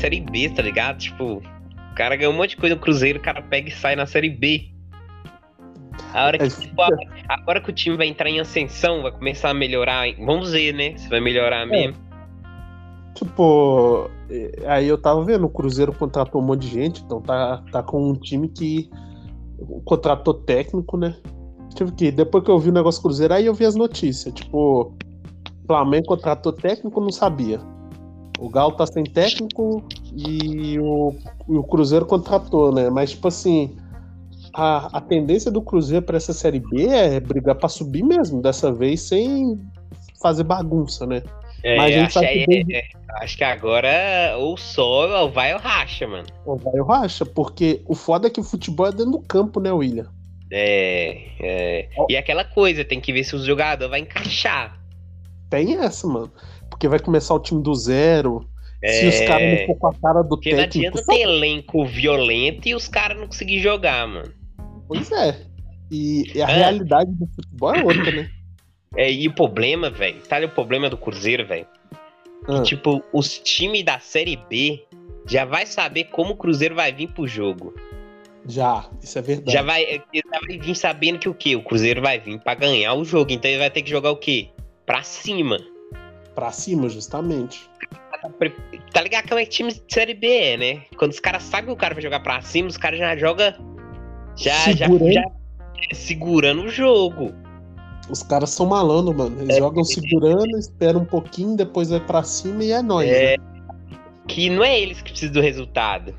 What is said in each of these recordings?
Série B, tá ligado? Tipo, o cara ganhou um monte de coisa no Cruzeiro, o cara pega e sai na Série B. A hora que, É, tipo, agora, que o time vai entrar em ascensão, vai começar a melhorar. Vamos ver, né? Se vai melhorar mesmo. Tipo, aí eu tava vendo, o Cruzeiro contratou um monte de gente, então tá, tá com um time que contratou técnico, né? Tipo que depois que eu vi o negócio do Cruzeiro, aí eu vi as notícias. Tipo, Flamengo contratou técnico, não sabia. O Galo tá sem técnico e o, o Cruzeiro contratou, né? Mas, tipo assim, a, a tendência do Cruzeiro pra essa Série B é brigar pra subir mesmo, dessa vez sem fazer bagunça, né? É, Mas a gente acho, que desde- é, acho que agora ou sobe ou vai ou racha, mano. Ou vai ou racha, porque o foda é que o futebol é dentro do campo, né, William? É, é. E aquela coisa, tem que ver se o jogador vai encaixar. Tem essa, mano. Porque vai começar o time do zero. Se É. os caras não for com a cara do Porque não técnico. adianta ter elenco violento e os caras não conseguir jogar, mano. Pois é. E, e a É. realidade do futebol é outra, né? É, e o problema, velho, tá ali o problema do Cruzeiro, velho? Ah, Tipo, os times da Série B já vai saber como o Cruzeiro vai vir pro jogo. já, isso é verdade. Já vai, já vai vir sabendo que o quê? O Cruzeiro vai vir pra ganhar o jogo. Então ele vai ter que jogar o quê? Pra cima. Pra cima, justamente. Tá ligado como é que time de Série B é, né? Quando os caras sabem que o cara vai jogar pra cima, os caras já jogam. Já, já, Segurando. já é, segurando o jogo. Os caras são malandros, mano. Eles É. jogam segurando, esperam um pouquinho, depois vai pra cima e é nóis. É, né? que não é eles que precisam do resultado.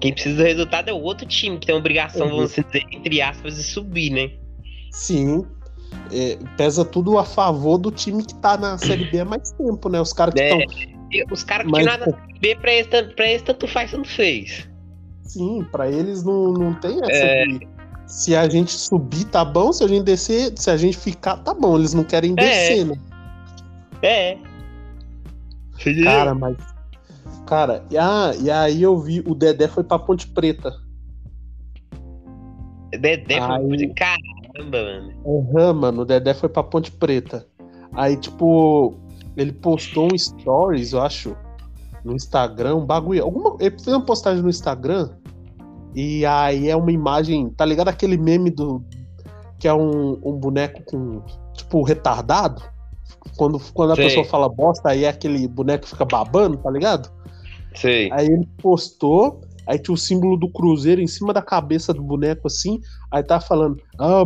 Quem precisa do resultado é o outro time que tem a obrigação, Uhum. vamos dizer, entre aspas, de subir, né? Sim. É, pesa tudo a favor do time que tá na Série B há mais tempo, né? Os caras que É. estão. E os caras que tinham nada ver pra eles, tanto- pra eles tanto faz, tanto fez. Sim, pra eles não, não tem essa É. de. Se a gente subir, tá bom. Se a gente descer, se a gente ficar, tá bom. Eles não querem descer, né? É. Cara, mas. Cara, e, ah, e aí eu vi o Dedé foi pra Ponte Preta. Dedé foi Aí- uma coisa- Caramba, mano. Aham, mano, o Dedé foi pra Ponte Preta. Aí, tipo, ele postou um stories, eu acho, no Instagram, um bagulho. Alguma, ele fez uma postagem no Instagram. E aí é uma imagem, tá ligado aquele meme do. Que é um, um boneco com, tipo, retardado? Quando, quando a Sei. pessoa fala bosta, aí é aquele boneco que fica babando, tá ligado? Sei. Aí ele postou, aí tinha o símbolo do Cruzeiro em cima da cabeça do boneco assim, aí tá falando, ah,